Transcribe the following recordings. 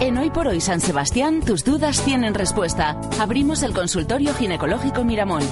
en Hoy por Hoy San Sebastián, tus dudas tienen respuesta. Abrimos el consultorio ginecológico Miramón.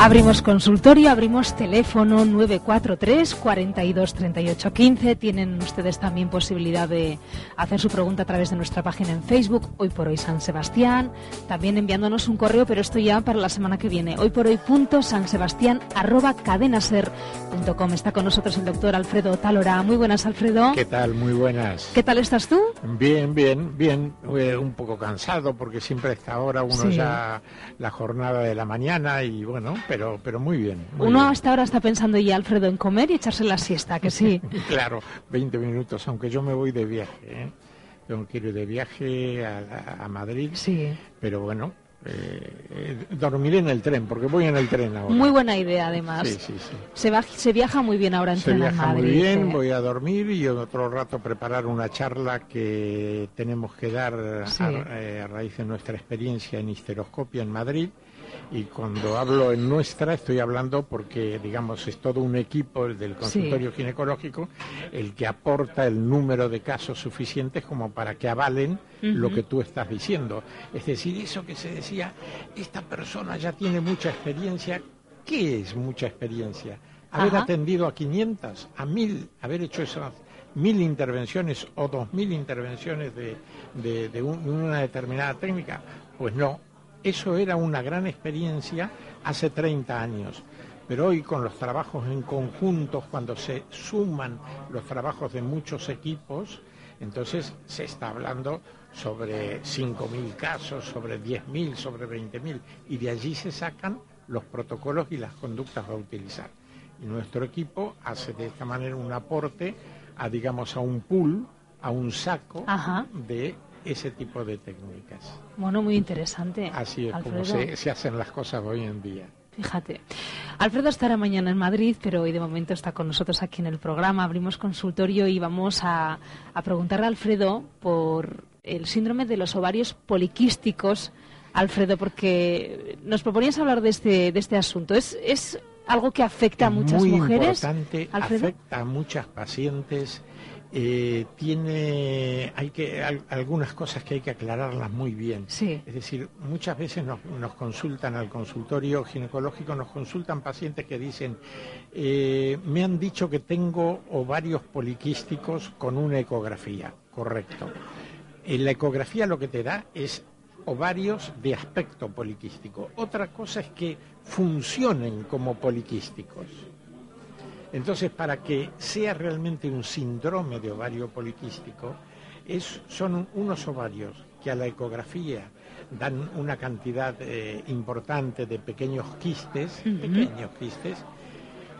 Abrimos consultorio, abrimos teléfono 943 42 38 15. Tienen ustedes también posibilidad de hacer su pregunta a través de nuestra página en Facebook, Hoy por Hoy San Sebastián. También enviándonos un correo, pero esto ya para la semana que viene. Hoy por hoy punto San Sebastián arroba cadenaser.com. Está con nosotros el doctor Alfredo Talora. Muy buenas, Alfredo. ¿Qué tal? Muy buenas. ¿Qué tal estás tú? Bien, bien, bien. Eh, un poco cansado porque siempre a esta hora uno ya la jornada de la mañana y bueno, pero, pero muy bien. Uno hasta ahora está pensando ya, Alfredo, en comer y echarse la siesta, que sí. claro, 20 minutos, aunque yo me voy de viaje. ¿eh? Tengo que ir de viaje a, Madrid. Sí. Pero bueno, eh, dormiré en el tren, porque voy en el tren ahora. Muy buena idea, además. Sí, sí, sí. Se, va, se viaja muy bien ahora en Se viaja muy bien, voy a dormir y otro rato preparar una charla que tenemos que dar a, eh, a, raíz de nuestra experiencia en histeroscopia en Madrid y cuando hablo en nuestra estoy hablando porque digamos es todo un equipo del consultorio ginecológico el que aporta el número de casos suficientes como para que avalen lo que tú estás diciendo. Es decir eso que se decía esta persona ya tiene mucha experiencia. Qué es mucha experiencia haber atendido a 500 a 1000 haber hecho esas mil intervenciones o dos mil intervenciones de, de una determinada técnica pues no eso era una gran experiencia hace 30 años, pero hoy con los trabajos en conjuntos, cuando se suman los trabajos de muchos equipos, entonces se está hablando sobre 5.000 casos, sobre 10.000, sobre 20.000, y de allí se sacan los protocolos y las conductas a utilizar. Y nuestro equipo hace de esta manera un aporte a, digamos, a un pool, a un saco de ese tipo de técnicas. Bueno, muy interesante. Así es como se, hacen las cosas hoy en día. Fíjate. Alfredo estará mañana en Madrid, pero hoy de momento está con nosotros aquí en el programa. Abrimos consultorio y vamos a, preguntarle a Alfredo por el síndrome de los ovarios poliquísticos. Alfredo, porque nos proponías hablar de este, de este asunto. ¿Es, es algo que afecta a muchas muy mujeres? Importante, afecta a muchas pacientes eh, tiene hay que algunas cosas que hay que aclararlas muy bien. Es decir, muchas veces nos, consultan al consultorio ginecológico, nos consultan pacientes que dicen, eh, me han dicho que tengo ovarios poliquísticos con una ecografía, correcto. En la ecografía lo que te da es ovarios de aspecto poliquístico. Otra cosa es que funcionen como poliquísticos. Entonces, para que sea realmente un síndrome de ovario poliquístico, son unos ovarios que a la ecografía dan una cantidad eh, importante de pequeños quistes, pequeños quistes,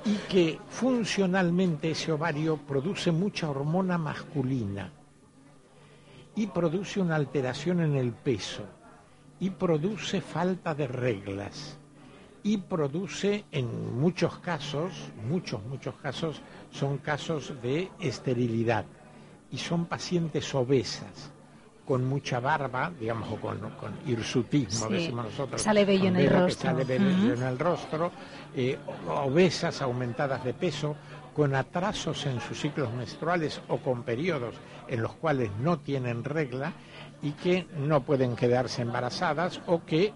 y que funcionalmente ese ovario produce mucha hormona masculina y produce una alteración en el peso y produce falta de reglas y produce en muchos casos, muchos, muchos casos, son casos de esterilidad y son pacientes obesas con mucha barba, digamos, o con, hirsutismo, decimos nosotros. Sale vello en el rostro. Sale vello en el rostro, eh, obesas, aumentadas de peso, con atrasos en sus ciclos menstruales o con periodos en los cuales no tienen regla y que no pueden quedarse embarazadas o que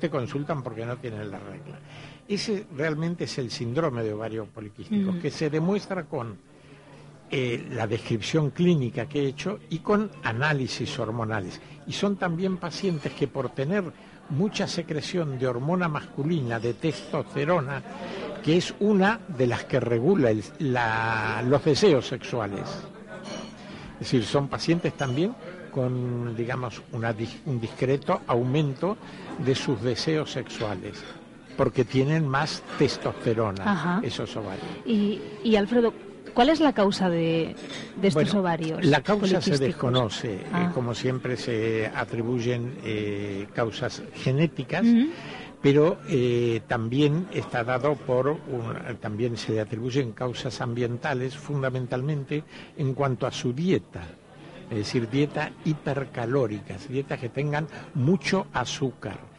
te consultan porque no tienen la regla. Ese realmente es el síndrome de ovario poliquístico, que se demuestra con eh, la descripción clínica que he hecho y con análisis hormonales. Y son también pacientes que por tener mucha secreción de hormona masculina, de testosterona, que es una de las que regula los deseos sexuales. Es decir, son pacientes también con, digamos, un discreto aumento de sus deseos sexuales. porque tienen más testosterona esos ovarios. Y, y Alfredo, ¿Cuál es la causa de, estos ovarios? La causa se desconoce, eh, ah. como siempre se atribuyen eh, causas genéticas, pero eh, también está dado por, también se le atribuyen causas ambientales fundamentalmente en cuanto a su dieta, es decir, dieta hipercalóricas, dietas que tengan mucho azúcar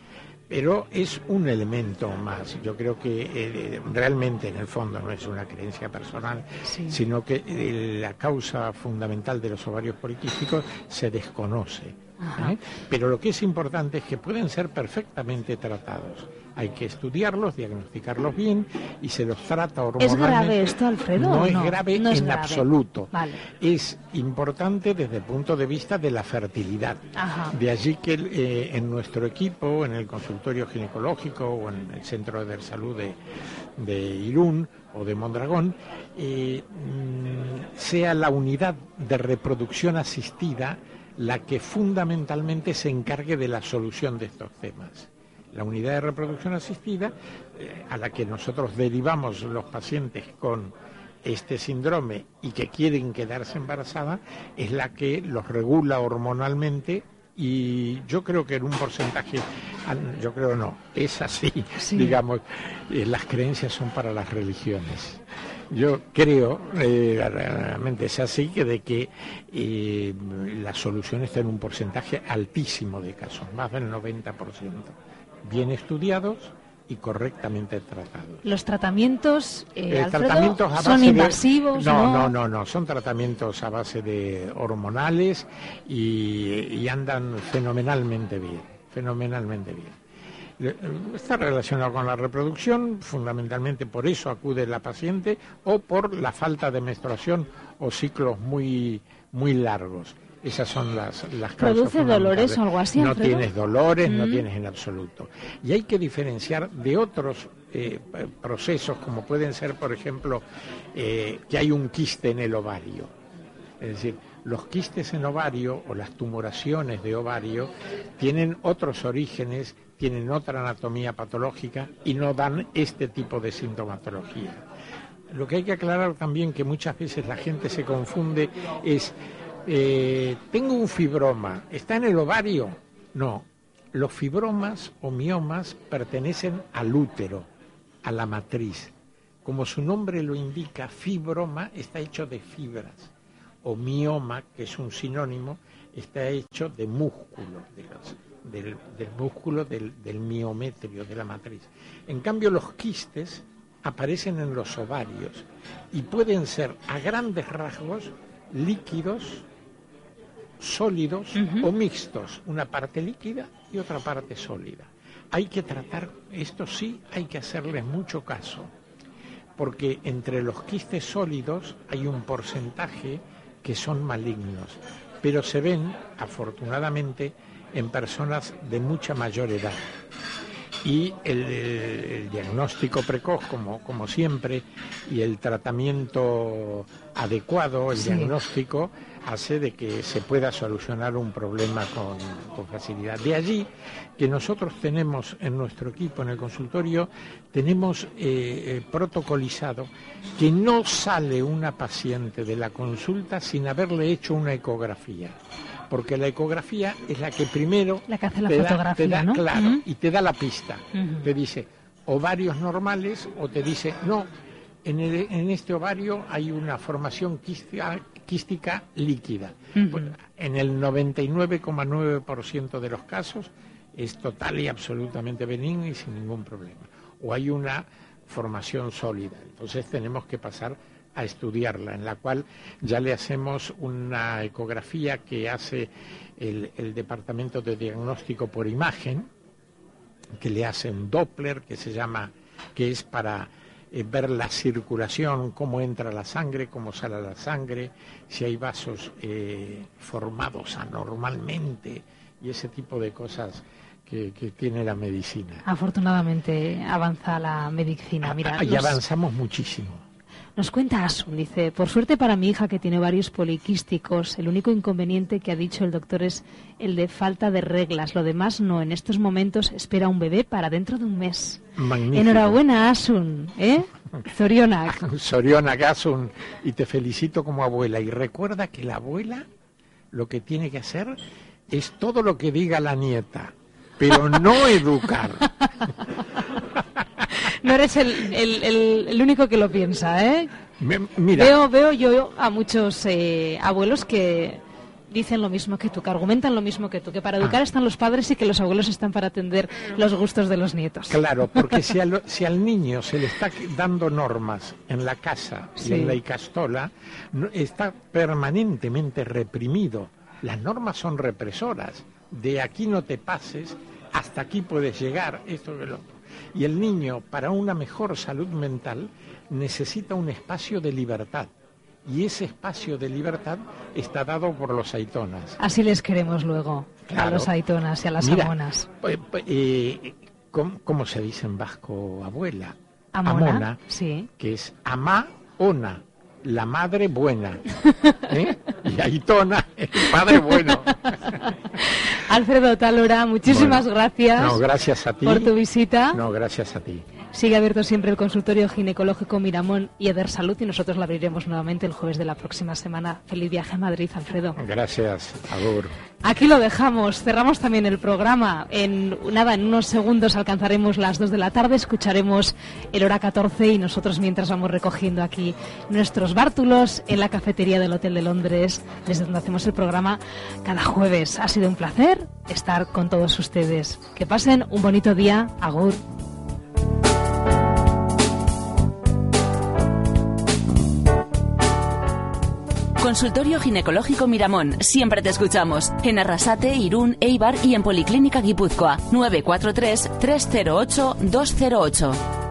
pero es un elemento más. Yo creo que eh, realmente en el fondo no es una creencia personal, sino que eh, la causa fundamental de los ovarios poliquísticos se desconoce. ¿eh? Pero lo que es importante es que pueden ser perfectamente tratados hay que estudiarlos, diagnosticarlos bien y se los trata hormonalmente. ¿Es grave esto, Alfredo? No, es grave en absoluto. Es importante desde el punto de vista de la fertilidad. De allí que eh, en nuestro equipo, en el consultorio ginecológico o en el centro de salud de, Irún o de Mondragón, eh, mm, sea la unidad de reproducción asistida la que fundamentalmente se encargue de la solución de estos temas la unidad de reproducción asistida, eh, a la que nosotros derivamos los pacientes con este síndrome y que quieren quedarse embarazadas, es la que los regula hormonalmente y yo creo que en un porcentaje, yo creo no, es así, digamos, eh, las creencias son para las religiones. Yo creo, eh, realmente es así, que de que la solución está en un porcentaje altísimo de casos, más del 90% bien estudiados y correctamente tratados. ¿Los tratamientos, eh, son invasivos? no, no, no, no, son tratamientos a base de hormonales y, andan fenomenalmente bien, fenomenalmente bien. Está relacionado con la reproducción, fundamentalmente por eso acude la paciente o por la falta de menstruación o ciclos muy, muy largos. Esas son las, las causas. ¿Produce dolores o algo así? No tienes dolores, no mm. tienes en absoluto. Y hay que diferenciar de otros eh, procesos, como pueden ser, por ejemplo, eh, que hay un quiste en el ovario. Es decir, los quistes en ovario o las tumoraciones de ovario tienen otros orígenes, tienen otra anatomía patológica y no dan este tipo de sintomatología. Lo que hay que aclarar también que muchas veces la gente se confunde es eh, tengo un fibroma, ¿está en el ovario? No, los fibromas o miomas pertenecen al útero, a la matriz. Como su nombre lo indica, fibroma está hecho de fibras, o mioma, que es un sinónimo, está hecho de músculo, del, músculo del, del miometrio, de la matriz. En cambio, los quistes aparecen en los ovarios y pueden ser a grandes rasgos líquidos sólidos o mixtos, una parte líquida y otra parte sólida. Hay que tratar, esto sí hay que hacerle mucho caso, porque entre los quistes sólidos hay un porcentaje que son malignos, pero se ven, afortunadamente, en personas de mucha mayor edad. Y el, diagnóstico precoz, como, como, siempre, y el tratamiento adecuado, el diagnóstico, hace de que se pueda solucionar un problema con, facilidad. De allí que nosotros tenemos en nuestro equipo, en el consultorio, tenemos eh, eh, protocolizado que no sale una paciente de la consulta sin haberle hecho una ecografía. Porque la ecografía es la que primero la que hace la te, fotografía, da, claro, y te da la pista. Te dice ovarios normales o te dice no, en, en, este ovario hay una formación quística, quística líquida. Pues, en el 99,9% de los casos es total y absolutamente benigno y sin ningún problema. O hay una formación sólida. Entonces tenemos que pasar a estudiarla, en la cual ya le hacemos una ecografía que hace el, el Departamento de Diagnóstico por Imagen, que le hace un Doppler que se llama, que es para eh, ver la circulación, cómo entra la sangre, cómo sale la sangre, si hay vasos eh, formados anormalmente y ese tipo de cosas que, tiene la medicina. Afortunadamente avanza la medicina. Mira, y avanzamos muchísimo. Nos cuenta Asun, dice, por suerte para mi hija que tiene varios poliquísticos, el único inconveniente que ha dicho el doctor es el de falta de reglas. Lo demás no, en estos momentos espera un bebé para dentro de un mes. Magnífico. Enhorabuena, Asun, ¿eh? Zorionak. Zorionak, Asun, y te felicito como abuela. Y recuerda que la abuela lo que tiene que hacer es todo lo que diga la nieta, pero no educar. No eres el, el, único que lo piensa, ¿eh? mira. Veo, veo yo a muchos eh, abuelos que dicen lo mismo que tú, que argumentan lo mismo que tú, que para educar ah. están los padres y que los abuelos están para atender los gustos de los nietos. Claro, porque si, si al niño se le está dando normas en la casa y en la icastola, está permanentemente reprimido. Las normas son represoras. De aquí no te pases, hasta aquí puedes llegar, esto que lo y el niño, para una mejor salud mental, necesita un espacio de libertad. Y ese espacio de libertad está dado por los aitonas. Así les queremos luego, a los aitonas y a las amonas. Pues, pues, eh, ¿cómo, se dice en vasco abuela? Amona, sí. que es ama ona la madre buena. ¿eh? Y Aitona, el padre bueno. Alfredo Talora, muchísimas gracias. No, gracias a ti. Por tu visita. No, gracias a ti. Sigue abierto siempre el consultorio ginecológico Miramón y Eder Salud y nosotros lo abriremos nuevamente el jueves de la próxima semana. Feliz viaje a Madrid, Alfredo. Gracias, Agur. Aquí lo dejamos, cerramos también el programa. En nada, en unos segundos alcanzaremos las 2 de la tarde, escucharemos el hora 14 y nosotros mientras vamos recogiendo aquí nuestros bártulos en la cafetería del Hotel de Londres, desde donde hacemos el programa cada jueves. Ha sido un placer estar con todos ustedes. Que pasen un bonito día. Agur. Consultorio Ginecológico Miramón. Siempre te escuchamos. En Arrasate, Irún, Eibar y en Policlínica Guipúzcoa. 943 308 208.